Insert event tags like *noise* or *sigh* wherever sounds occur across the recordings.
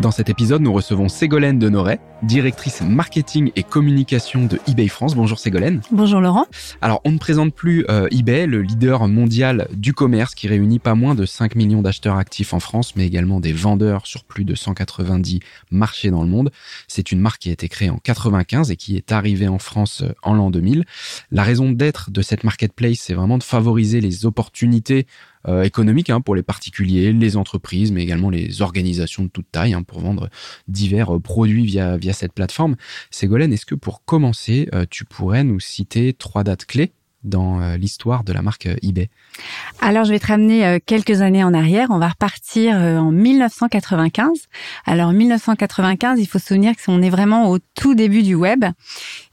Dans cet épisode, nous recevons Ségolène Denoret, directrice marketing et communication de eBay France. Bonjour Ségolène. Bonjour Laurent. Alors, on ne présente plus euh, eBay, le leader mondial du commerce qui réunit pas moins de 5 millions d'acheteurs actifs en France, mais également des vendeurs sur plus de 190 marchés dans le monde. C'est une marque qui a été créée en 95 et qui est arrivée en France euh, en l'an 2000. La raison d'être de cette marketplace, c'est vraiment de favoriser les opportunités euh, économiques hein, pour les particuliers, les entreprises, mais également les organisations de toute taille hein, pour vendre divers euh, produits via, via cette plateforme. Ségolène, est-ce que pour commencer, euh, tu pourrais nous citer trois dates clés? Dans euh, l'histoire de la marque euh, eBay Alors, je vais te ramener euh, quelques années en arrière. On va repartir en 1995. Alors, 1995, il faut se souvenir qu'on est vraiment au tout début du web.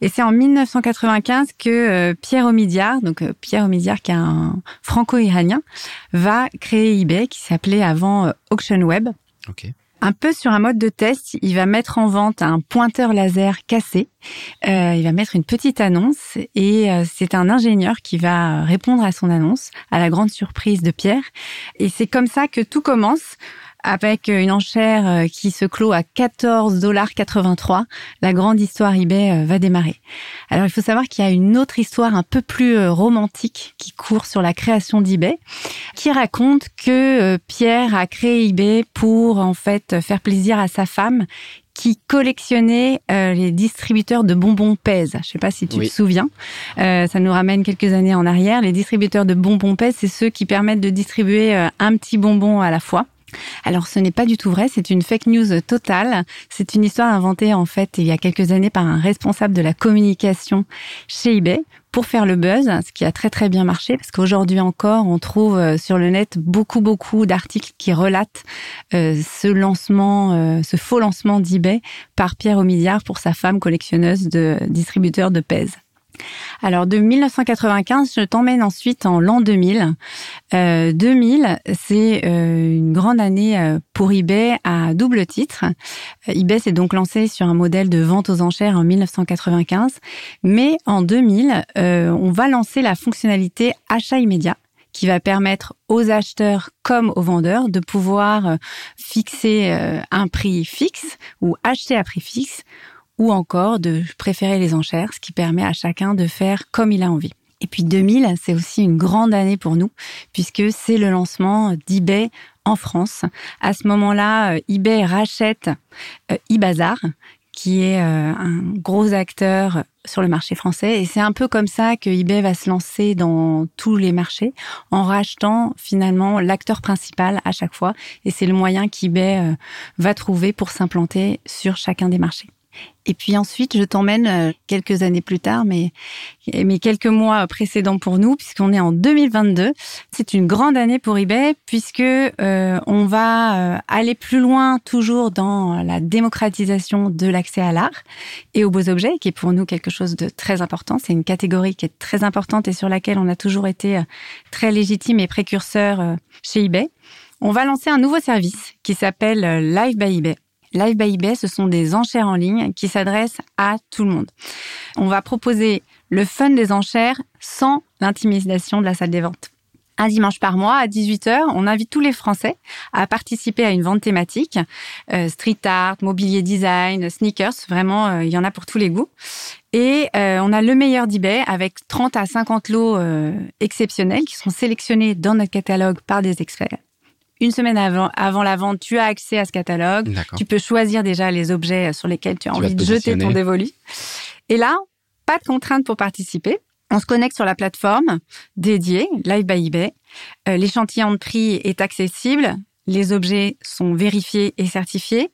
Et c'est en 1995 que Pierre Omidyar, donc Pierre Omidyar qui est un franco-iranien, va créer eBay qui s'appelait avant Auction Web. Ok. Un peu sur un mode de test, il va mettre en vente un pointeur laser cassé. Euh, il va mettre une petite annonce et euh, c'est un ingénieur qui va répondre à son annonce, à la grande surprise de Pierre. Et c'est comme ça que tout commence avec une enchère euh, qui se clôt à 14,83 La grande histoire eBay euh, va démarrer. Alors il faut savoir qu'il y a une autre histoire un peu plus euh, romantique qui court sur la création d'eBay, qui raconte que Pierre a créé eBay pour en fait faire plaisir à sa femme qui collectionnait les distributeurs de bonbons Pèse. Je ne sais pas si tu te souviens. ça nous ramène quelques années en arrière. Les distributeurs de bonbons Pèse, c'est ceux qui permettent de distribuer un petit bonbon à la fois. Alors ce n'est pas du tout vrai, c'est une fake news totale. C'est une histoire inventée en fait il y a quelques années par un responsable de la communication chez eBay pour faire le buzz, ce qui a très très bien marché parce qu'aujourd'hui encore on trouve euh, sur le net beaucoup beaucoup d'articles qui relatent euh, ce lancement, euh, ce faux lancement d'eBay par Pierre Omidyar pour sa femme collectionneuse de distributeurs de pèse. Alors de 1995, je t'emmène ensuite en l'an 2000. Euh, 2000, c'est euh, une grande année euh, pour eBay à double titre. Euh, eBay s'est donc lancé sur un modèle de vente aux enchères en 1995, mais en 2000, on va lancer la fonctionnalité achat immédiat qui va permettre aux acheteurs comme aux vendeurs de pouvoir fixer un prix fixe ou acheter à prix fixe ou encore de préférer les enchères, ce qui permet à chacun de faire comme il a envie. Et puis 2000, c'est aussi une grande année pour nous, puisque c'est le lancement d'eBay en France. À ce moment-là, euh, eBay rachète euh, eBazaar, qui est euh, un gros acteur sur le marché français. Et c'est un peu comme ça que eBay va se lancer dans tous les marchés, en rachetant finalement l'acteur principal à chaque fois. Et c'est le moyen qu'eBay va trouver pour s'implanter sur chacun des marchés. Et puis ensuite, je t'emmène euh, quelques années plus tard, mais, mais quelques mois précédents pour nous, puisqu'on est en 2022. C'est une grande année pour eBay, puisque euh, on va euh, aller plus loin toujours dans la démocratisation de l'accès à l'art et aux beaux objets, qui est pour nous quelque chose de très important. C'est une catégorie qui est très importante et sur laquelle on a toujours été très légitime et précurseur chez eBay. On va lancer un nouveau service qui s'appelle Live by eBay Live by eBay, ce sont des enchères en ligne qui s'adressent à tout le monde. On va proposer le fun des enchères sans l'intimidation de la salle des ventes. Un dimanche par mois à 18h, on invite tous les Français à participer à une vente thématique, euh, street art, mobilier design, sneakers, vraiment, euh, il y en a pour tous les goûts. Et euh, on a le meilleur d'eBay avec 30 à 50 lots exceptionnels qui sont sélectionnés dans notre catalogue par des experts une semaine avant, avant la vente, tu as accès à ce catalogue. Tu peux choisir déjà les objets sur lesquels tu as envie de jeter ton dévolu. Et là, pas de contrainte pour participer. On se connecte sur la plateforme dédiée, Live by eBay. Euh, l'échantillon de prix est accessible. Les objets sont vérifiés et certifiés.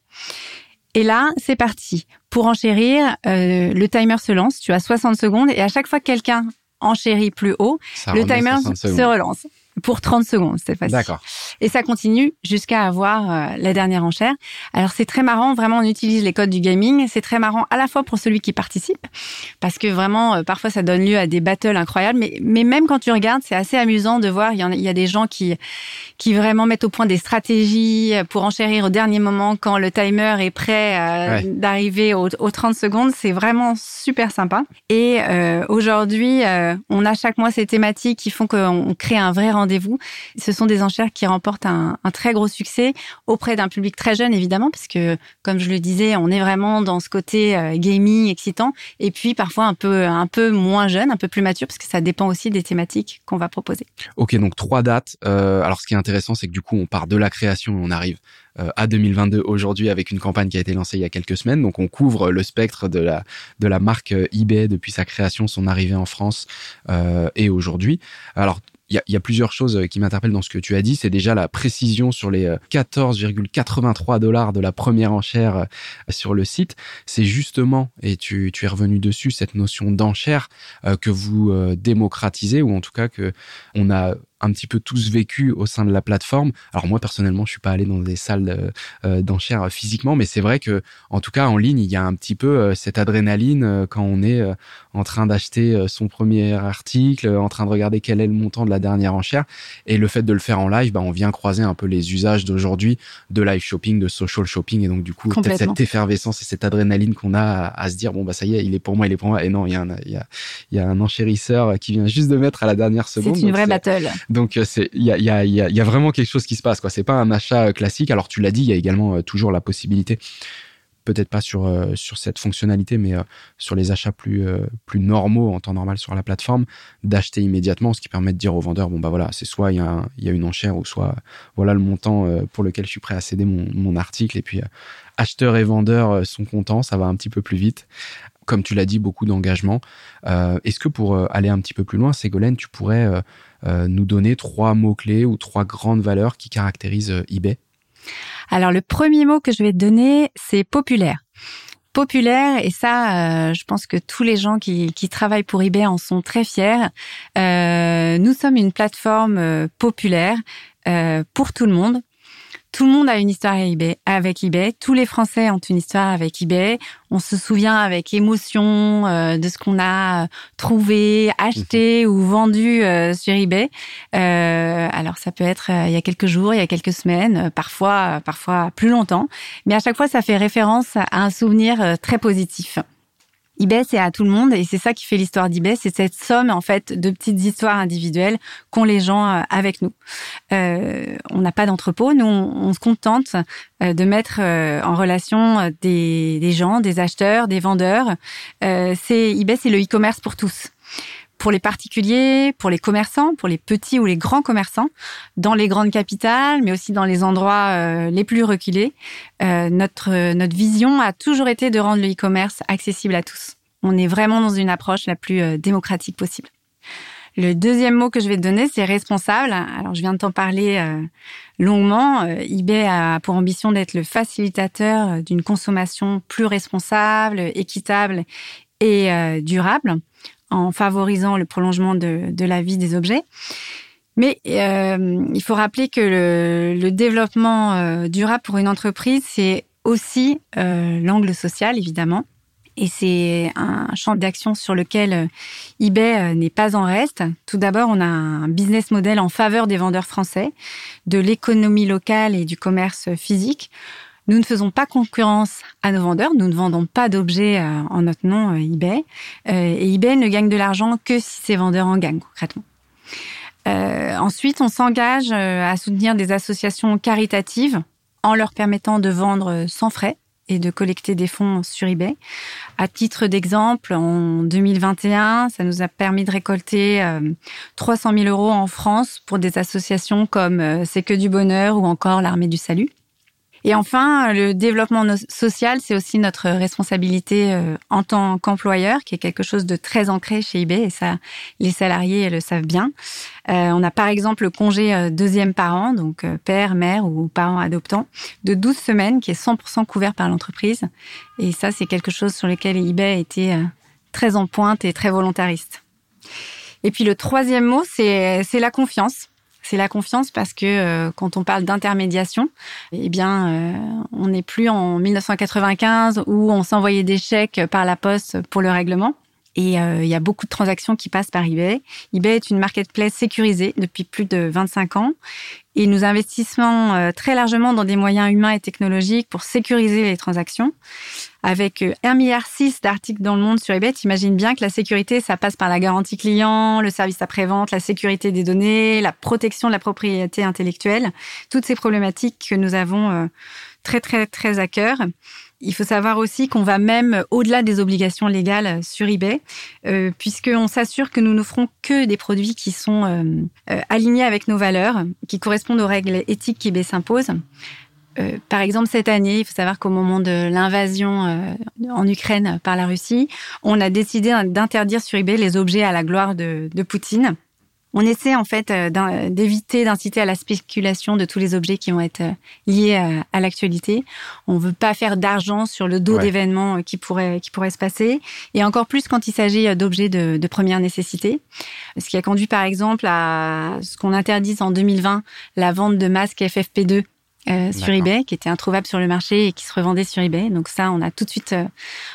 Et là, c'est parti. Pour enchérir, euh, le timer se lance. Tu as 60 secondes et à chaque fois que quelqu'un enchérit plus haut, le timer se relance. Pour 30 secondes cette fois-ci. D'accord. Et ça continue jusqu'à avoir euh, la dernière enchère. Alors c'est très marrant, vraiment on utilise les codes du gaming. C'est très marrant à la fois pour celui qui participe, parce que vraiment euh, parfois ça donne lieu à des battles incroyables. Mais, mais même quand tu regardes, c'est assez amusant de voir. Il y, en a, il y a des gens qui qui vraiment mettent au point des stratégies pour enchérir au dernier moment quand le timer est prêt euh, d'arriver aux, 30 secondes. C'est vraiment super sympa. Et euh, aujourd'hui, euh, on a chaque mois ces thématiques qui font qu'on crée un vrai rendez-vous. Ce sont des enchères qui remportent un, très gros succès auprès d'un public très jeune, évidemment, parce que, comme je le disais, on est vraiment dans ce côté gaming excitant. Et puis, parfois, un peu, un peu moins jeune, un peu plus mature, parce que ça dépend aussi des thématiques qu'on va proposer. Ok, donc trois dates. alors, ce qui est intéressant, c'est que du coup, on part de la création et on arrive euh, à 2022 aujourd'hui avec une campagne qui a été lancée il y a quelques semaines. Donc on couvre le spectre de la de la marque euh, eBay depuis sa création, son arrivée en France euh, et aujourd'hui. Alors il y a, plusieurs choses qui m'interpellent dans ce que tu as dit. C'est déjà la précision sur les 14,83 dollars de la première enchère sur le site. C'est justement, et tu, tu es revenu dessus, cette notion d'enchère que vous démocratisez, ou en tout cas que on a un petit peu tous vécu au sein de la plateforme. Alors moi personnellement, je suis pas allé dans des salles euh, d'enchères physiquement, mais c'est vrai que en tout cas en ligne, il y a un petit peu euh, cette adrénaline euh, quand on est en train d'acheter son premier article, en train de regarder quel est le montant de la dernière enchère, et le fait de le faire en live, bah, on vient croiser un peu les usages d'aujourd'hui de live shopping, de social shopping, et donc du coup peut-être cette effervescence et cette adrénaline qu'on a à, se dire bon bah ça y est, il est pour moi, il est pour moi, et non, il y a un, il y a, y a un enchérisseur qui vient juste de mettre à la dernière seconde. C'est une vraie battle. Donc euh, il y a, vraiment quelque chose qui se passe quoi. C'est pas un achat euh, classique. Alors tu l'as dit, il y a également euh, toujours la possibilité peut-être pas sur sur cette fonctionnalité, mais sur les achats plus normaux en temps normal sur la plateforme, d'acheter immédiatement, ce qui permet de dire au vendeur bon bah voilà, c'est soit il y a une enchère ou soit voilà le montant pour lequel je suis prêt à céder mon, article et puis acheteur et vendeur sont contents, ça va un petit peu plus vite comme tu l'as dit, beaucoup d'engagement. Euh, Est-ce que pour aller un petit peu plus loin, Ségolène, tu pourrais euh, nous donner trois mots-clés ou trois grandes valeurs qui caractérisent euh, eBay? Alors le premier mot que je vais te donner, c'est populaire populaire et ça, euh, je pense que tous les gens qui, travaillent pour eBay en sont très fiers. Euh, nous sommes une plateforme populaire euh, pour tout le monde. Tout le monde a une histoire avec eBay. Tous les Français ont une histoire avec eBay. On se souvient avec émotion euh, de ce qu'on a trouvé, acheté mhm. ou vendu euh, sur eBay. Euh, alors ça peut être il y a quelques jours, il y a quelques semaines, parfois, parfois plus longtemps. Mais à chaque fois, ça fait référence à un souvenir très positif eBay, c'est à tout le monde et c'est ça qui fait l'histoire d'eBay, c'est cette somme en fait de petites histoires individuelles qu'ont les gens euh, avec nous. Euh, on n'a pas d'entrepôt, nous on, se contente euh, de mettre en relation des, des, gens, des acheteurs, des vendeurs. c'est eBay, c'est le e-commerce pour tous pour les particuliers, pour les commerçants, pour les petits ou les grands commerçants, dans les grandes capitales, mais aussi dans les endroits euh, les plus reculés. Euh, notre, notre vision a toujours été de rendre le e-commerce accessible à tous. On est vraiment dans une approche la plus euh, démocratique possible. Le deuxième mot que je vais te donner, c'est responsable. Alors, je viens de t'en parler longuement. eBay a pour ambition d'être le facilitateur d'une consommation plus responsable, équitable et durable en favorisant le prolongement de, la vie des objets. Mais euh, il faut rappeler que le, développement euh, durable pour une entreprise, c'est aussi euh, l'angle social, évidemment. Et c'est un champ d'action sur lequel eBay n'est pas en reste. Tout d'abord, on a un business model en faveur des vendeurs français, de l'économie locale et du commerce physique. Nous ne faisons pas concurrence à nos vendeurs, nous ne vendons pas d'objets euh, en notre nom euh, eBay, euh, et eBay ne gagne de l'argent que si ses vendeurs en gagnent concrètement. ensuite, on s'engage à soutenir des associations caritatives en leur permettant de vendre sans frais et de collecter des fonds sur eBay. À titre d'exemple, en 2021, ça nous a permis de récolter 300 000 euros en France pour des associations comme C'est que du bonheur ou encore l'Armée du Salut. Et enfin, le développement social, c'est aussi notre responsabilité euh, en tant qu'employeur, qui est quelque chose de très ancré chez eBay, et ça, les salariés le savent bien. Euh, on a par exemple le congé euh, deuxième parent, donc père, mère ou parent adoptant, de 12 semaines, qui est 100% couvert par l'entreprise. Et ça, c'est quelque chose sur lequel eBay a été très en pointe et très volontariste. Et puis le troisième mot, c'est la confiance C'est la confiance parce que euh, quand on parle d'intermédiation, eh bien, euh, on n'est plus en 1995 où on s'envoyait des chèques par la poste pour le règlement. Et euh, il y a beaucoup de transactions qui passent par eBay. eBay est une marketplace sécurisée depuis plus de 25 ans. Et nous investissons euh, très largement dans des moyens humains et technologiques pour sécuriser les transactions. Avec 1,6 euh, milliard d'articles dans le monde sur eBay, t'imagines bien que la sécurité, ça passe par la garantie client, le service après-vente, la sécurité des données, la protection de la propriété intellectuelle. Toutes ces problématiques que nous avons très, très, très à cœur. Il faut savoir aussi qu'on va même au-delà des obligations légales sur eBay, euh, puisqu'on s'assure que nous n'offrons que des produits qui sont euh, euh, alignés avec nos valeurs, qui correspondent aux règles éthiques qu'eBay s'impose. Euh, par exemple, cette année, il faut savoir qu'au moment de l'invasion en Ukraine par la Russie, on a décidé d'interdire sur eBay les objets à la gloire de, de Poutine on essaie en fait euh, d'éviter d'inciter à la spéculation de tous les objets qui vont être euh, liés à, l'actualité. On veut pas faire d'argent sur le dos d'événements euh, qui pourraient qui pourraient se passer, et encore plus quand il s'agit d'objets de, de, première nécessité. Ce qui a conduit par exemple à ce qu'on interdise en 2020 la vente de masques FFP2 euh, sur eBay, qui était introuvable sur le marché et qui se revendait sur eBay. Donc ça, on a tout de suite, euh,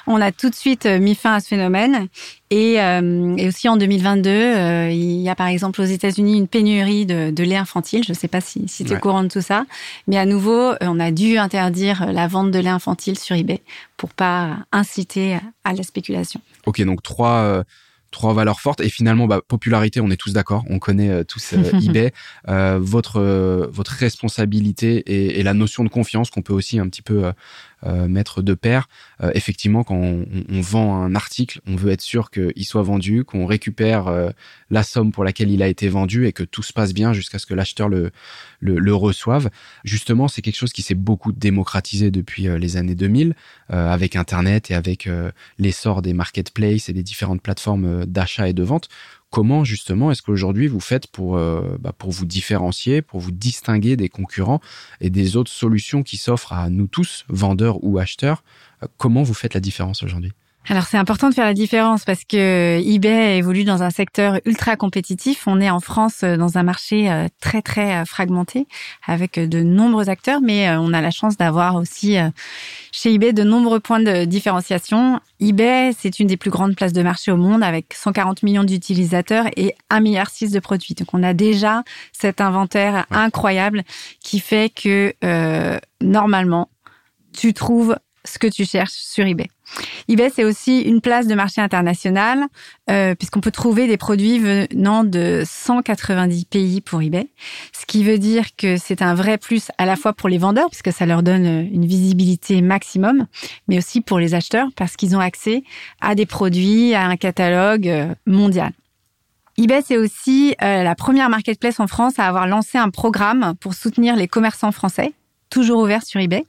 on a tout de suite euh, mis fin à ce phénomène. Et, et aussi en 2022, il y a par exemple aux États-Unis une pénurie de, de lait infantile. Je ne sais pas si, si tu es courant de tout ça, mais à nouveau, on a dû interdire la vente de lait infantile sur eBay pour pas inciter à la spéculation. Ok, donc trois trois valeurs fortes. Et finalement bah, popularité on est tous d'accord. On connaît euh, tous euh, *laughs* eBay. Euh, votre votre responsabilité et, et, la notion de confiance qu'on peut aussi un petit peu euh, mettre de pair. Euh, effectivement, quand on, vend un article, on veut être sûr qu'il soit vendu, qu'on récupère euh, la somme pour laquelle il a été vendu et que tout se passe bien jusqu'à ce que l'acheteur le, le, reçoive. Justement, c'est quelque chose qui s'est beaucoup démocratisé depuis les années 2000 avec Internet et avec l'essor des marketplaces et des différentes plateformes d'achat et de vente Comment justement est-ce qu'aujourd'hui vous faites pour, euh, bah, pour vous différencier, pour vous distinguer des concurrents et des autres solutions qui s'offrent à nous tous, vendeurs ou acheteurs? Euh, Comment vous faites la différence aujourd'hui? Alors c'est important de faire la différence parce que eBay évolue dans un secteur ultra compétitif. On est en France euh, dans un marché euh, très très euh, fragmenté avec de nombreux acteurs, mais on a la chance d'avoir aussi chez eBay de nombreux points de différenciation. eBay, c'est une des plus grandes places de marché au monde avec 140 millions d'utilisateurs et 1,6 milliard de produits. Donc on a déjà cet inventaire incroyable qui fait que normalement tu trouves ce que tu cherches sur eBay eBay, c'est aussi une place de marché international, euh, puisqu'on peut trouver des produits venant de 190 pays pour eBay, ce qui veut dire que c'est un vrai plus à la fois pour les vendeurs, puisque ça leur donne une visibilité maximum, mais aussi pour les acheteurs, parce qu'ils ont accès à des produits, à un catalogue euh, mondial. eBay, c'est aussi euh, la première marketplace en France à avoir lancé un programme pour soutenir les commerçants français toujours ouvert sur eBay,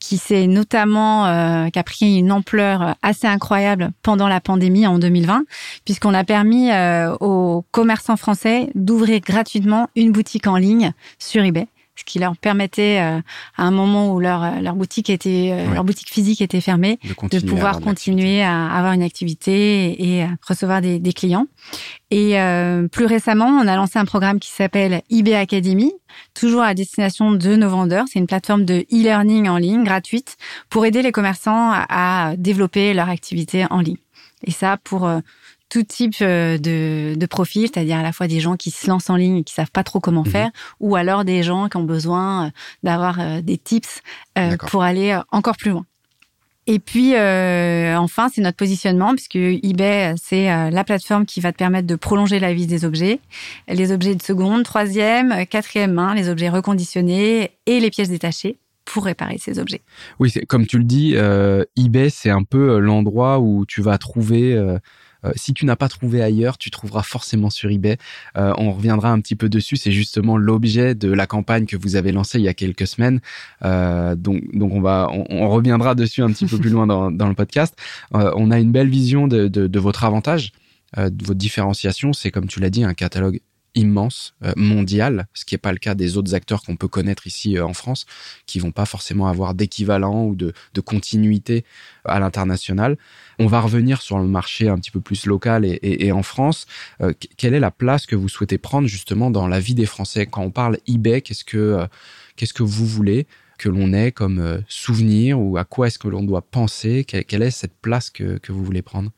qui s'est notamment euh, qui a pris une ampleur assez incroyable pendant la pandémie en 2020, puisqu'on a permis euh, aux commerçants français d'ouvrir gratuitement une boutique en ligne sur eBay ce qui leur permettait euh, à un moment où leur leur boutique était leur boutique physique était fermée de, pouvoir continuer à avoir une activité et, recevoir des, des, clients et plus récemment on a lancé un programme qui s'appelle eBay Academy toujours à destination de nos vendeurs. C'est une plateforme de e-learning en ligne gratuite pour aider les commerçants à développer leur activité en ligne. Et ça pour euh, tout type euh, de, de profil, c'est-à-dire à la fois des gens qui se lancent en ligne et qui savent pas trop comment mhm. faire, ou alors des gens qui ont besoin euh, d'avoir des tips pour aller encore plus loin. Et puis, euh, enfin, c'est notre positionnement, puisque eBay, c'est euh, la plateforme qui va te permettre de prolonger la vie des objets. Les objets de seconde, troisième, quatrième main, les objets reconditionnés et les pièces détachées pour réparer ces objets. Oui, comme tu le dis, euh, eBay, c'est un peu l'endroit où tu vas trouver euh, si tu n'as pas trouvé ailleurs, tu trouveras forcément sur eBay. Euh, on reviendra un petit peu dessus. C'est justement l'objet de la campagne que vous avez lancée il y a quelques semaines. Euh, donc, donc on va, on, reviendra dessus un petit peu plus loin dans, dans le podcast. on a une belle vision de, de, de votre avantage, de votre différenciation. C'est comme tu l'as dit, un catalogue immense, euh, mondial, ce qui n'est pas le cas des autres acteurs qu'on peut connaître ici euh, en France, qui vont pas forcément avoir d'équivalent ou de, continuité à l'international. On va revenir sur le marché un petit peu plus local et, en France. Euh, quelle est la place que vous souhaitez prendre justement dans la vie des Français? Quand on parle eBay, qu'est-ce que, qu'est-ce que vous voulez que l'on ait comme souvenir ou à quoi est-ce que l'on doit penser? Quelle, est cette place que vous voulez prendre?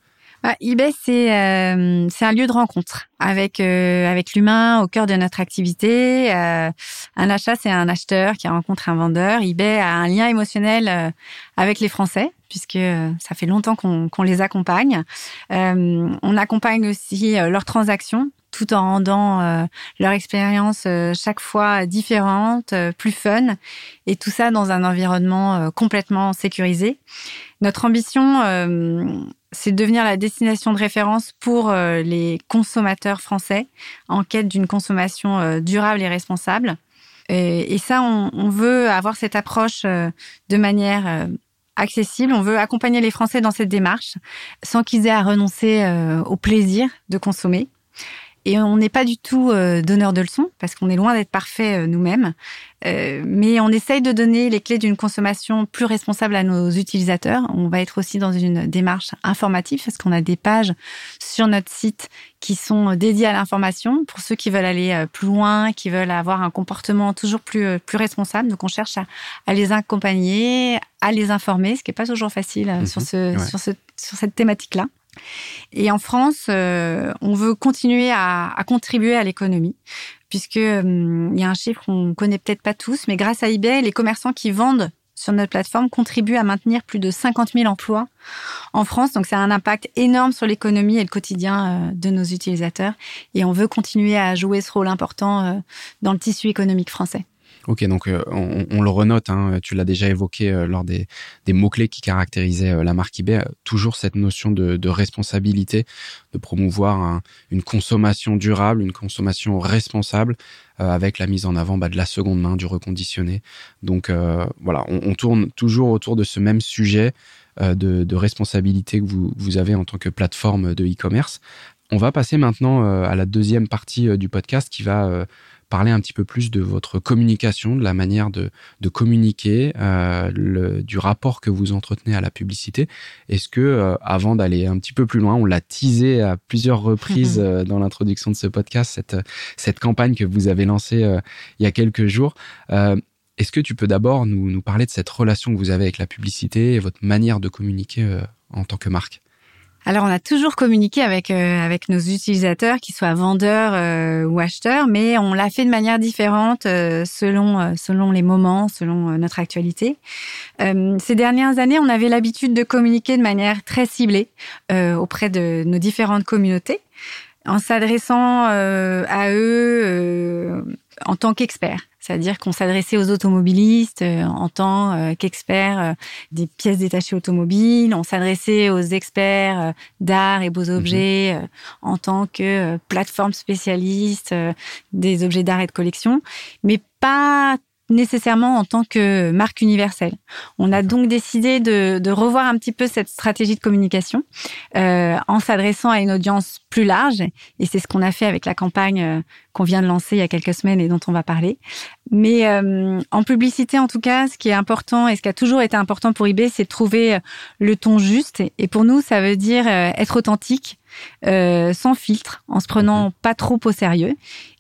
Bah, eBay, c'est euh, c'est un lieu de rencontre avec euh, avec l'humain au cœur de notre activité. Euh, un achat, c'est un acheteur qui rencontre un vendeur. eBay a un lien émotionnel avec les Français puisque ça fait longtemps qu'on qu'on les accompagne. on accompagne aussi leurs transactions tout en rendant leur expérience chaque fois différente, plus fun, et tout ça dans un environnement complètement sécurisé. Notre ambition, c'est de devenir la destination de référence pour euh, les consommateurs français en quête d'une consommation euh, durable et responsable. Et, ça, on, veut avoir cette approche euh, de manière accessible. On veut accompagner les Français dans cette démarche sans qu'ils aient à renoncer au plaisir de consommer. Et on n'est pas du tout euh, donneur de leçons parce qu'on est loin d'être parfait euh, nous-mêmes. Euh, mais on essaye de donner les clés d'une consommation plus responsable à nos utilisateurs. On va être aussi dans une démarche informative parce qu'on a des pages sur notre site qui sont dédiées à l'information pour ceux qui veulent aller plus loin, qui veulent avoir un comportement toujours plus plus responsable. Donc on cherche à, à les accompagner, à les informer, ce qui est pas toujours facile mhm. sur ce, sur ce sur cette thématique-là. Et en France, euh, on veut continuer à, contribuer à l'économie, puisque euh, il y a un chiffre qu'on connaît peut-être pas tous, mais grâce à eBay, les commerçants qui vendent sur notre plateforme contribuent à maintenir plus de 50 000 emplois en France. Donc, ça a un impact énorme sur l'économie et le quotidien euh, de nos utilisateurs. Et on veut continuer à jouer ce rôle important dans le tissu économique français. Ok, donc euh, on, le renote, hein, tu l'as déjà évoqué euh, lors des, mots-clés qui caractérisaient euh, la marque eBay, toujours cette notion de, responsabilité, de promouvoir une consommation durable, une consommation responsable, avec la mise en avant bah, de la seconde main, du reconditionné. Donc voilà, on, tourne toujours autour de ce même sujet de, responsabilité que vous, vous avez en tant que plateforme de e-commerce. On va passer maintenant à la deuxième partie du podcast qui va parler un petit peu plus de votre communication, de la manière de, communiquer, euh, le, du rapport que vous entretenez à la publicité. Est-ce que, euh, avant d'aller un petit peu plus loin, on l'a teasé à plusieurs reprises *laughs* euh, dans l'introduction de ce podcast, cette, cette campagne que vous avez lancée il y a quelques jours. Est-ce que tu peux d'abord nous, nous parler de cette relation que vous avez avec la publicité et votre manière de communiquer en tant que marque? Alors, on a toujours communiqué avec euh, avec nos utilisateurs, qu'ils soient vendeurs euh, ou acheteurs, mais on l'a fait de manière différente euh, selon selon les moments, selon notre actualité. ces dernières années, on avait l'habitude de communiquer de manière très ciblée auprès de nos différentes communautés, en s'adressant à eux en tant qu'experts. C'est-à-dire qu'on s'adressait aux automobilistes euh, en tant euh, qu'experts euh, des pièces détachées automobiles, on s'adressait aux experts d'art et beaux mhm. objets en tant que plateforme spécialiste des objets d'art et de collection, mais pas nécessairement en tant que marque universelle. On a donc décidé de, de revoir un petit peu cette stratégie de communication euh, en s'adressant à une audience plus large, et c'est ce qu'on a fait avec la campagne euh, qu'on vient de lancer il y a quelques semaines et dont on va parler. Mais euh, en publicité, en tout cas, ce qui est important et ce qui a toujours été important pour eBay, c'est de trouver le ton juste. Et pour nous, ça veut dire être authentique, euh, sans filtre, en se prenant mhm. pas trop au sérieux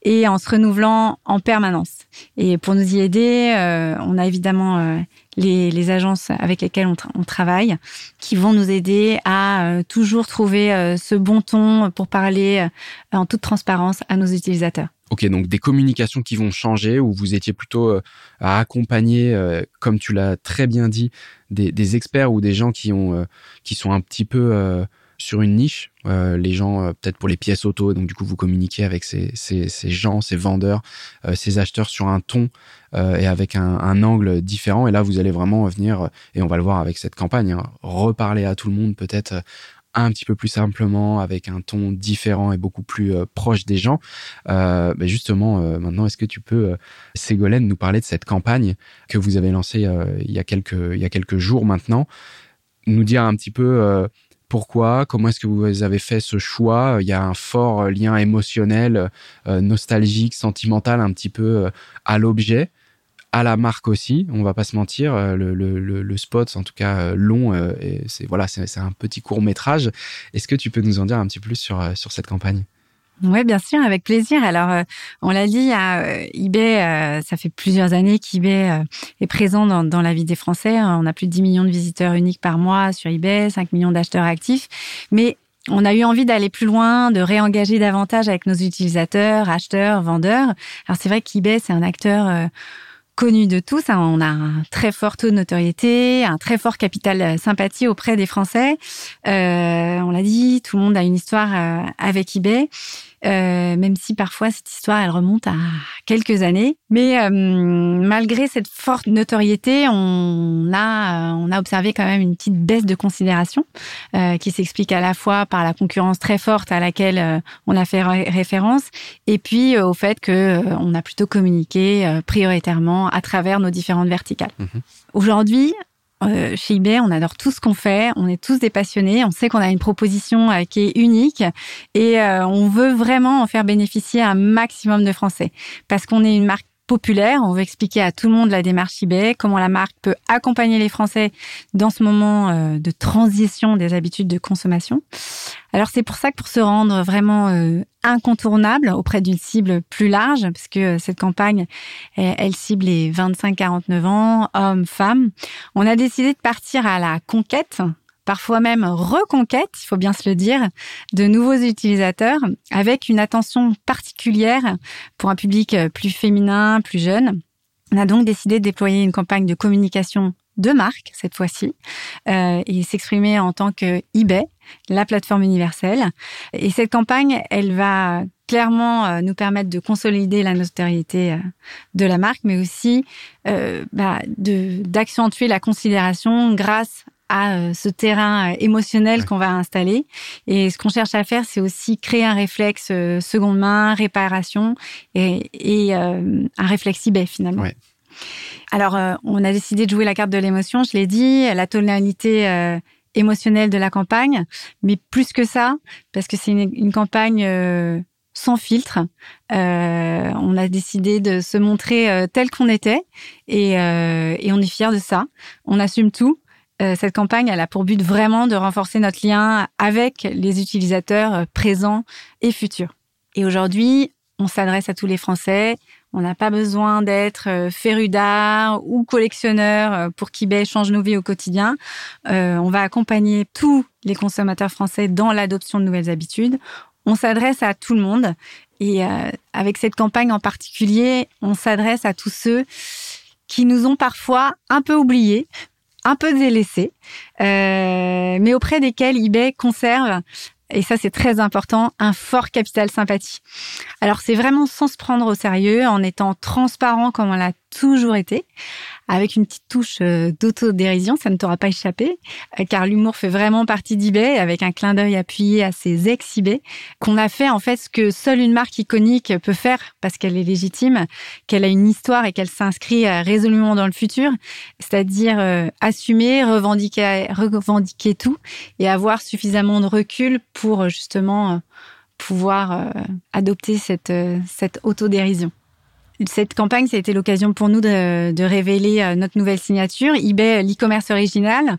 et en se renouvelant en permanence. Et pour nous y aider, euh, on a évidemment euh, les, agences avec lesquelles on, travaille qui vont nous aider à toujours trouver ce bon ton pour parler en toute transparence à nos utilisateurs. Ok, donc des communications qui vont changer, où vous étiez plutôt à accompagner, comme tu l'as très bien dit, des, des, experts ou des gens qui ont, qui sont un petit peu sur une niche, euh, les gens euh, peut-être pour les pièces auto, donc du coup vous communiquez avec ces, ces, gens, ces vendeurs, euh, ces acheteurs sur un ton et avec un, un, angle différent. Et là vous allez vraiment venir, et on va le voir avec cette campagne, hein, reparler à tout le monde peut-être un petit peu plus simplement, avec un ton différent et beaucoup plus proche des gens. Euh, ben justement, maintenant, est-ce que tu peux, Ségolène, nous parler de cette campagne que vous avez lancée il, y a quelques, il y a quelques jours maintenant, nous dire un petit peu Pourquoi Comment est-ce que vous avez fait ce choix? Il y a un fort lien émotionnel, nostalgique, sentimental, un petit peu à l'objet à la marque aussi. On va pas se mentir, le, le, le, spot, en tout cas long, c'est voilà, c'est un petit court métrage. Est-ce que tu peux nous en dire un petit plus sur sur cette campagne? Oui, bien sûr, avec plaisir. Alors, euh, on l'a dit, à euh, eBay, euh, ça fait plusieurs années qu'eBay est présent dans, dans, la vie des Français. On a plus de 10 millions de visiteurs uniques par mois sur eBay, 5 millions d'acheteurs actifs. Mais on a eu envie d'aller plus loin, de réengager davantage avec nos utilisateurs, acheteurs, vendeurs. Alors, c'est vrai qu'eBay, c'est un acteur connu de tous. Hein. On a un très fort taux de notoriété, un très fort capital sympathie auprès des Français. Euh, on l'a dit, tout le monde a une histoire avec eBay. Euh, même si parfois cette histoire elle remonte à quelques années. Mais euh, malgré cette forte notoriété, on a on a observé quand même une petite baisse de considération euh, qui s'explique à la fois par la concurrence très forte à laquelle on a fait référence et puis au fait que on a plutôt communiqué prioritairement à travers nos différentes verticales. Mmh Aujourd'hui, euh, chez eBay, on adore tout ce qu'on fait, on est tous des passionnés, on sait qu'on a une proposition euh, qui est unique et euh, on veut vraiment en faire bénéficier un maximum de Français parce qu'on est une marque On veut expliquer à tout le monde la démarche eBay, comment la marque peut accompagner les Français dans ce moment euh, de transition des habitudes de consommation. Alors c'est pour ça que pour se rendre vraiment euh, incontournable auprès d'une cible plus large, parce que euh, cette campagne, elle, cible les 25-49 ans, hommes, femmes, on a décidé de partir à la conquête parfois même reconquête, il faut bien se le dire, de nouveaux utilisateurs avec une attention particulière pour un public plus féminin, plus jeune. On a donc décidé de déployer une campagne de communication de marque cette fois-ci euh, et s'exprimer en tant que eBay, la plateforme universelle. Et cette campagne, elle va clairement euh, nous permettre de consolider la notoriété euh, de la marque, mais aussi euh, bah, d'accentuer la considération grâce à euh, ce terrain euh, émotionnel qu'on va installer. Et ce qu'on cherche à faire, c'est aussi créer un réflexe euh, seconde main, réparation et, et un réflexe eBay finalement. Alors, on a décidé de jouer la carte de l'émotion, je l'ai dit, la tonalité émotionnelle de la campagne, mais plus que ça, parce que c'est une, campagne sans filtre. on a décidé de se montrer tel qu'on était et, et on est fiers de ça. On assume tout. Euh, cette campagne, elle a pour but vraiment de renforcer notre lien avec les utilisateurs euh, présents et futurs. Et aujourd'hui, on s'adresse à tous les Français. On n'a pas besoin d'être euh, féru d'art ou collectionneur pour qu'eBay change nos vies au quotidien. on va accompagner tous les consommateurs français dans l'adoption de nouvelles habitudes. On s'adresse à tout le monde. Et avec cette campagne en particulier, on s'adresse à tous ceux qui nous ont parfois un peu oubliés, un peu délaissés, euh, mais auprès desquels eBay conserve et ça c'est très important, un fort capital sympathie. Alors c'est vraiment sans se prendre au sérieux, en étant transparent comme on l'a toujours été, avec une petite touche euh, d'autodérision, ça ne t'aura pas échappé, euh, car l'humour fait vraiment partie d'eBay, avec un clin d'œil appuyé à ses ex-eBay, qu'on a fait en fait ce que seule une marque iconique peut faire, parce qu'elle est légitime, qu'elle a une histoire et qu'elle s'inscrit euh, résolument dans le futur, c'est-à-dire assumer, revendiquer, revendiquer tout et avoir suffisamment de recul pour justement pouvoir adopter cette, cette autodérision. Cette campagne, ça a été l'occasion pour nous de, révéler euh, notre nouvelle signature, eBay l'e-commerce original,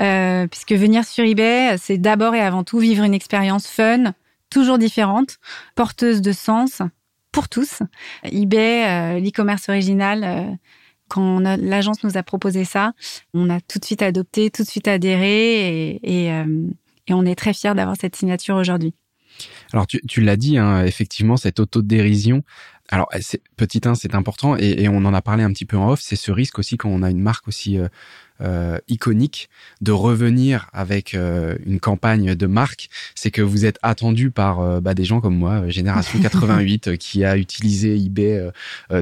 euh, puisque venir sur eBay, c'est d'abord et avant tout vivre une expérience fun, toujours différente, porteuse de sens pour tous. eBay, euh, l'e-commerce original, quand l'agence nous a proposé ça, on a tout de suite adopté, tout de suite adhéré et, on est très fiers d'avoir cette signature aujourd'hui. Alors tu, tu l'as dit, hein, effectivement, cette autodérision. Alors petit 1, c'est important et, et, on en a parlé un petit peu en off. C'est ce risque aussi quand on a une marque aussi euh, euh iconique de revenir avec euh, une campagne de marque. C'est que vous êtes attendu par bah, des gens comme moi, génération *laughs* 88, qui a utilisé eBay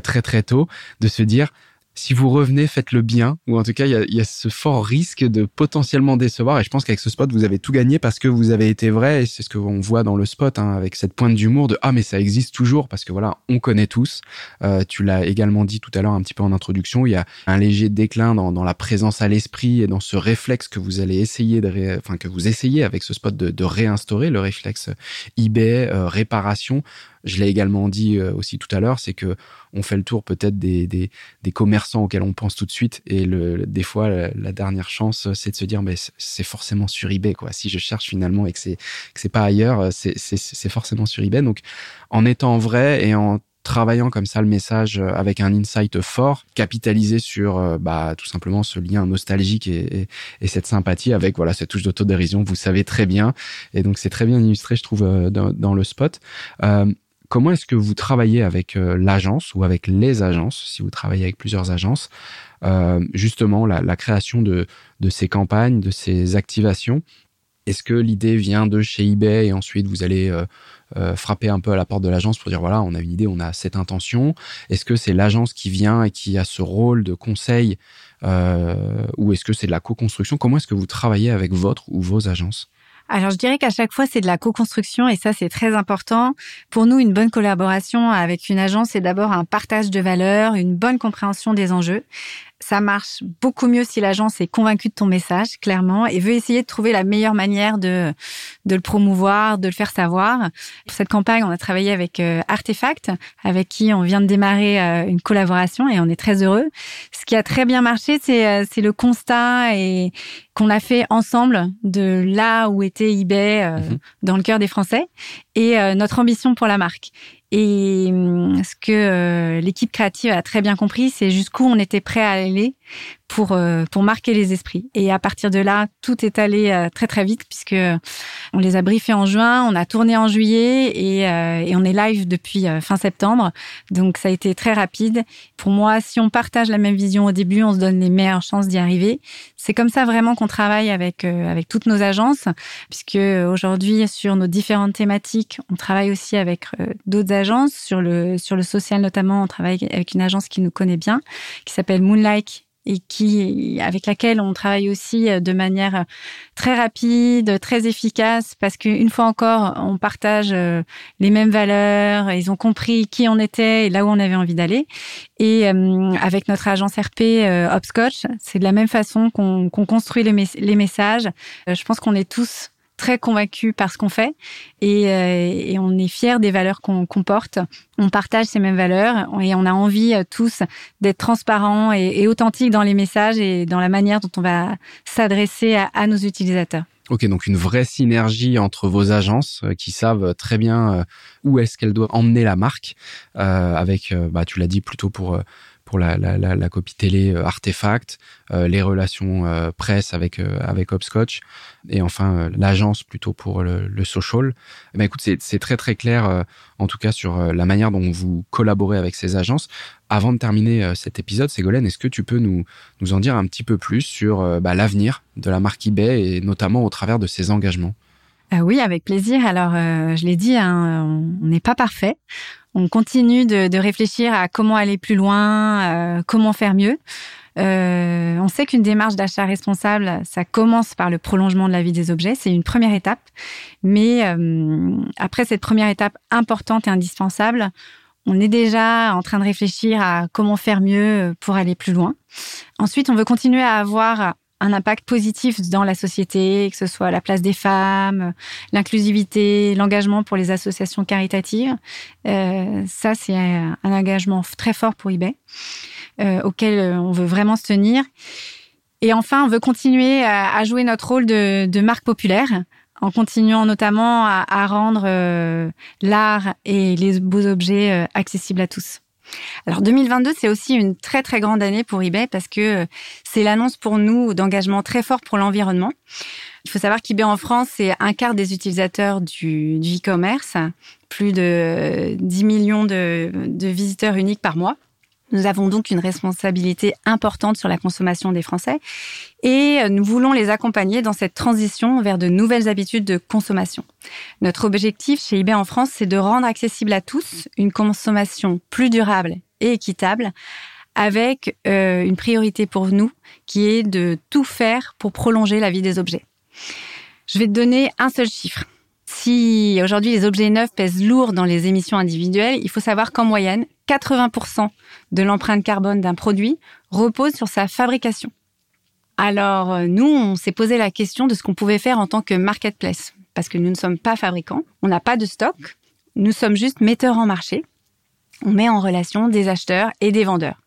très très tôt, de se dire si vous revenez, faites le bien, ou en tout cas, il y a, ce fort risque de potentiellement décevoir. Et je pense qu'avec ce spot, vous avez tout gagné parce que vous avez été vrai. Et c'est ce qu'on voit dans le spot, hein, avec cette pointe d'humour de ah mais ça existe toujours parce que voilà, on connaît tous. Euh, tu l'as également dit tout à l'heure un petit peu en introduction. Il y a un léger déclin dans, dans la présence à l'esprit et dans ce réflexe que vous allez essayer de, enfin que vous essayez avec ce spot de, de réinstaurer le réflexe eBay euh, réparation je l'ai également dit euh, aussi tout à l'heure, c'est que on fait le tour peut-être des, des, des, commerçants auxquels on pense tout de suite. Et le, des fois, la, dernière chance, c'est de se dire, mais c'est forcément sur eBay. Quoi. Si je cherche finalement et que c'est que c'est pas ailleurs, c'est forcément sur eBay. Donc, en étant vrai et en travaillant comme ça le message euh, avec un insight fort, capitaliser sur euh, bah, tout simplement ce lien nostalgique et, et, et cette sympathie avec voilà cette touche d'autodérision, vous savez très bien. Et donc c'est très bien illustré, je trouve, dans, dans le spot. Euh, Comment est-ce que vous travaillez avec euh, l'agence ou avec les agences, si vous travaillez avec plusieurs agences, euh, justement la, création de, ces campagnes, de ces activations? Est-ce que l'idée vient de chez eBay et ensuite vous allez euh, frapper un peu à la porte de l'agence pour dire voilà, on a une idée, on a cette intention. Est-ce que c'est l'agence qui vient et qui a ce rôle de conseil ou est-ce que c'est de la co-construction? Comment est-ce que vous travaillez avec votre ou vos agences? Alors, je dirais qu'à chaque fois, c'est de la co-construction et ça, c'est très important. Pour nous, une bonne collaboration avec une agence, c'est d'abord un partage de valeurs, une bonne compréhension des enjeux ça marche beaucoup mieux si l'agence est convaincue de ton message, clairement, et veut essayer de trouver la meilleure manière de, de le promouvoir, de le faire savoir. Pour cette campagne, on a travaillé avec euh, Artefact, avec qui on vient de démarrer euh, une collaboration et on est très heureux. Ce qui a très bien marché, c'est euh, le constat et qu'on a fait ensemble de là où était eBay mhm. dans le cœur des Français et notre ambition pour la marque. Et hum, ce que euh, l'équipe créative a très bien compris, c'est jusqu'où on était prêt à aller pour euh, pour marquer les esprits. Et à partir de là, tout est allé euh, très très vite puisque on les a briefés en juin, on a tourné en juillet et, euh, et on est live depuis fin septembre. Donc ça a été très rapide. Pour moi, si on partage la même vision au début, on se donne les meilleures chances d'y arriver. C'est comme ça vraiment qu'on travaille avec avec toutes nos agences puisque aujourd'hui sur nos différentes thématiques, on travaille aussi avec d'autres agences sur le sur le social notamment, on travaille avec une agence qui nous connaît bien qui s'appelle Moonlight et qui avec laquelle on travaille aussi euh, de manière euh, très rapide, très efficace parce qu'une fois encore, on partage euh, les mêmes valeurs, ils ont compris qui on était et là où on avait envie d'aller. Et avec notre agence RP Hopscotch, c'est de la même façon qu'on construit les messages. Je pense qu'on est tous très convaincus par ce qu'on fait et, euh, et, on est fiers des valeurs qu'on porte. On partage ces mêmes valeurs et on a envie euh, tous d'être transparents et, et, authentiques dans les messages et dans la manière dont on va s'adresser à, nos utilisateurs. Ok, donc une vraie synergie entre vos agences euh, qui savent très bien où est-ce qu'elles doivent emmener la marque, avec, bah, tu l'as dit plutôt pour pour la, copie télé euh, Artefact, euh, les relations euh, presse avec avec Hopscotch et enfin l'agence plutôt pour le, le social. Eh ben écoute, c'est très très clair en tout cas sur la manière dont vous collaborez avec ces agences. Avant de terminer cet épisode, Ségolène, est-ce que tu peux nous nous en dire un petit peu plus sur bah, l'avenir de la marque eBay et notamment au travers de ses engagements? Oui, avec plaisir. Alors, je l'ai dit, hein, on n'est pas parfait on continue de, réfléchir à comment aller plus loin, euh, comment faire mieux. Euh, on sait qu'une démarche d'achat responsable, ça commence par le prolongement de la vie des objets. C'est une première étape. Mais euh, après cette première étape importante et indispensable, on est déjà en train de réfléchir à comment faire mieux pour aller plus loin. Ensuite, on veut continuer à avoir un impact positif dans la société, que ce soit la place des femmes, l'inclusivité, l'engagement pour les associations caritatives. Euh, ça, c'est un, engagement très fort pour eBay, euh, auquel euh, on veut vraiment se tenir. Et enfin, on veut continuer à, jouer notre rôle de, de, marque populaire en continuant notamment à, à rendre euh, l'art et les beaux objets euh, accessibles à tous. Alors 2022, c'est aussi une très très grande année pour eBay parce que c'est l'annonce pour nous d'engagement très fort pour l'environnement. Il faut savoir qu'eBay en France, c'est un quart des utilisateurs du, e-commerce, plus de 10 millions de, de visiteurs uniques par mois. Nous avons donc une responsabilité importante sur la consommation des Français et nous voulons les accompagner dans cette transition vers de nouvelles habitudes de consommation. Notre objectif chez eBay en France, c'est de rendre accessible à tous une consommation plus durable et équitable avec euh, une priorité pour nous qui est de tout faire pour prolonger la vie des objets. Je vais te donner un seul chiffre. Si aujourd'hui les objets neufs pèsent lourd dans les émissions individuelles, il faut savoir qu'en moyenne, 80% de l'empreinte carbone d'un produit repose sur sa fabrication. Alors euh, nous, on s'est posé la question de ce qu'on pouvait faire en tant que marketplace, parce que nous ne sommes pas fabricants, on n'a pas de stock, nous sommes juste metteurs en marché. On met en relation des acheteurs et des vendeurs.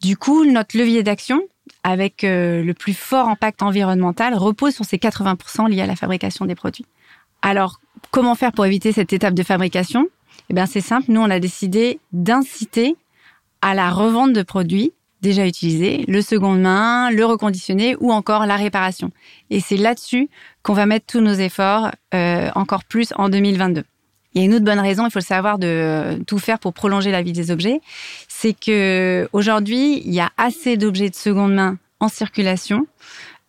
Du coup, notre levier d'action, avec euh, le plus fort impact environnemental, repose sur ces 80% liés à la fabrication des produits. Alors, comment faire pour éviter cette étape de fabrication? Eh bien, c'est simple. Nous, on a décidé d'inciter à la revente de produits déjà utilisés, le seconde main, le reconditionné ou encore la réparation. Et c'est là-dessus qu'on va mettre tous nos efforts euh, encore plus en 2022. Il y a une autre bonne raison, il faut le savoir, de tout faire pour prolonger la vie des objets, c'est que aujourd'hui, il y a assez d'objets de seconde main en circulation.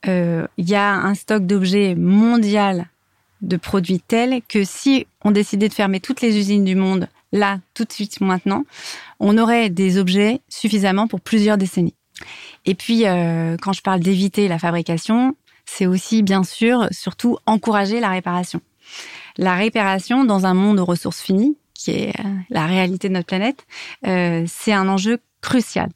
Euh, il y a un stock d'objets mondial de produits tels que si on décidait de fermer toutes les usines du monde là, tout de suite, maintenant, on aurait des objets suffisamment pour plusieurs décennies. Et puis, euh, quand je parle d'éviter la fabrication, c'est aussi, bien sûr, surtout encourager la réparation. La réparation dans un monde aux ressources finies, qui est euh, la réalité de notre planète, euh, c'est un enjeu crucial.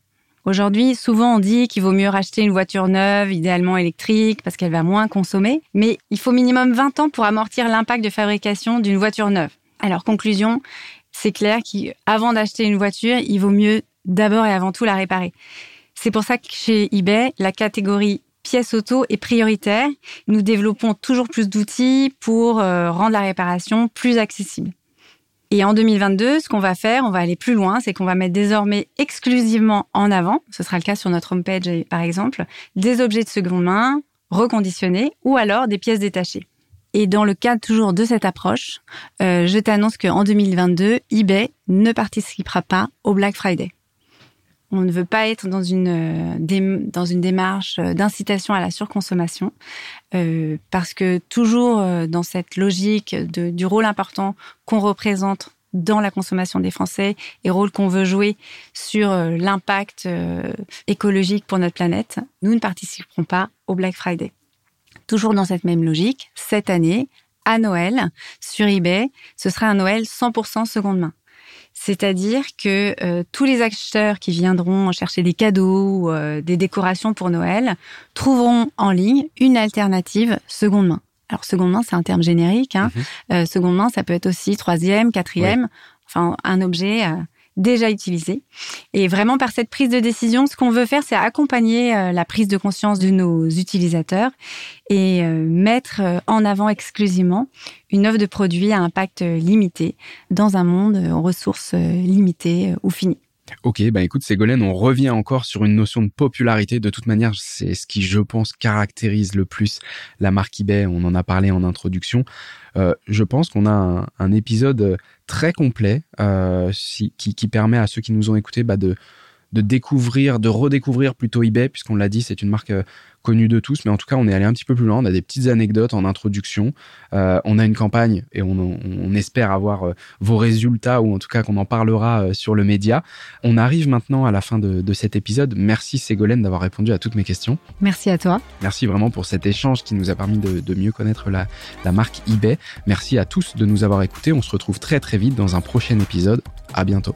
Aujourd'hui, souvent on dit qu'il vaut mieux racheter une voiture neuve, idéalement électrique, parce qu'elle va moins consommer, mais il faut minimum 20 ans pour amortir l'impact de fabrication d'une voiture neuve. Alors conclusion, c'est clair qu'avant d'acheter une voiture, il vaut mieux d'abord et avant tout la réparer. C'est pour ça que chez eBay, la catégorie pièces auto est prioritaire. Nous développons toujours plus d'outils pour euh, rendre la réparation plus accessible. Et en 2022, ce qu'on va faire, on va aller plus loin, c'est qu'on va mettre désormais exclusivement en avant, ce sera le cas sur notre homepage par exemple, des objets de seconde main, reconditionnés ou alors des pièces détachées. Et dans le cadre toujours de cette approche, euh, je t'annonce qu'en 2022, eBay ne participera pas au Black Friday. On ne veut pas être dans une, euh, dans une démarche euh, d'incitation à la surconsommation, euh, parce que toujours dans cette logique de, du rôle important qu'on représente dans la consommation des Français et rôle qu'on veut jouer sur l'impact écologique pour notre planète, nous ne participerons pas au Black Friday. Toujours dans cette même logique, cette année, à Noël, sur eBay, ce sera un Noël 100% seconde main. C'est-à-dire que euh, tous les acheteurs qui viendront chercher des cadeaux, ou euh, des décorations pour Noël, trouveront en ligne une alternative seconde main. Alors seconde main, c'est un terme générique. Hein. Mhm. Euh, seconde main, ça peut être aussi troisième, quatrième, enfin un objet déjà utilisé. Et vraiment, par cette prise de décision, ce qu'on veut faire, c'est accompagner euh, la prise de conscience de nos utilisateurs et euh, mettre euh, en avant exclusivement une offre de produits à impact limité dans un monde aux ressources limitées ou finies. Ok, bah écoute Ségolène, on revient encore sur une notion de popularité. De toute manière, c'est ce qui, je pense, caractérise le plus la marque eBay. On en a parlé en introduction. Euh, je pense qu'on a un, épisode très complet euh, qui, qui, permet à ceux qui nous ont écoutés bah, de, de découvrir, de redécouvrir plutôt eBay, puisqu'on l'a dit, c'est une marque euh, connue de tous, mais en tout cas, on est allé un petit peu plus loin. On a des petites anecdotes en introduction. Euh, on a une campagne et on, espère avoir euh, vos résultats ou en tout cas qu'on en parlera sur le média. On arrive maintenant à la fin de, cet épisode. Merci Ségolène d'avoir répondu à toutes mes questions. Merci à toi. Merci vraiment pour cet échange qui nous a permis de, de mieux connaître la, la marque eBay. Merci à tous de nous avoir écoutés. On se retrouve très très vite dans un prochain épisode. À bientôt.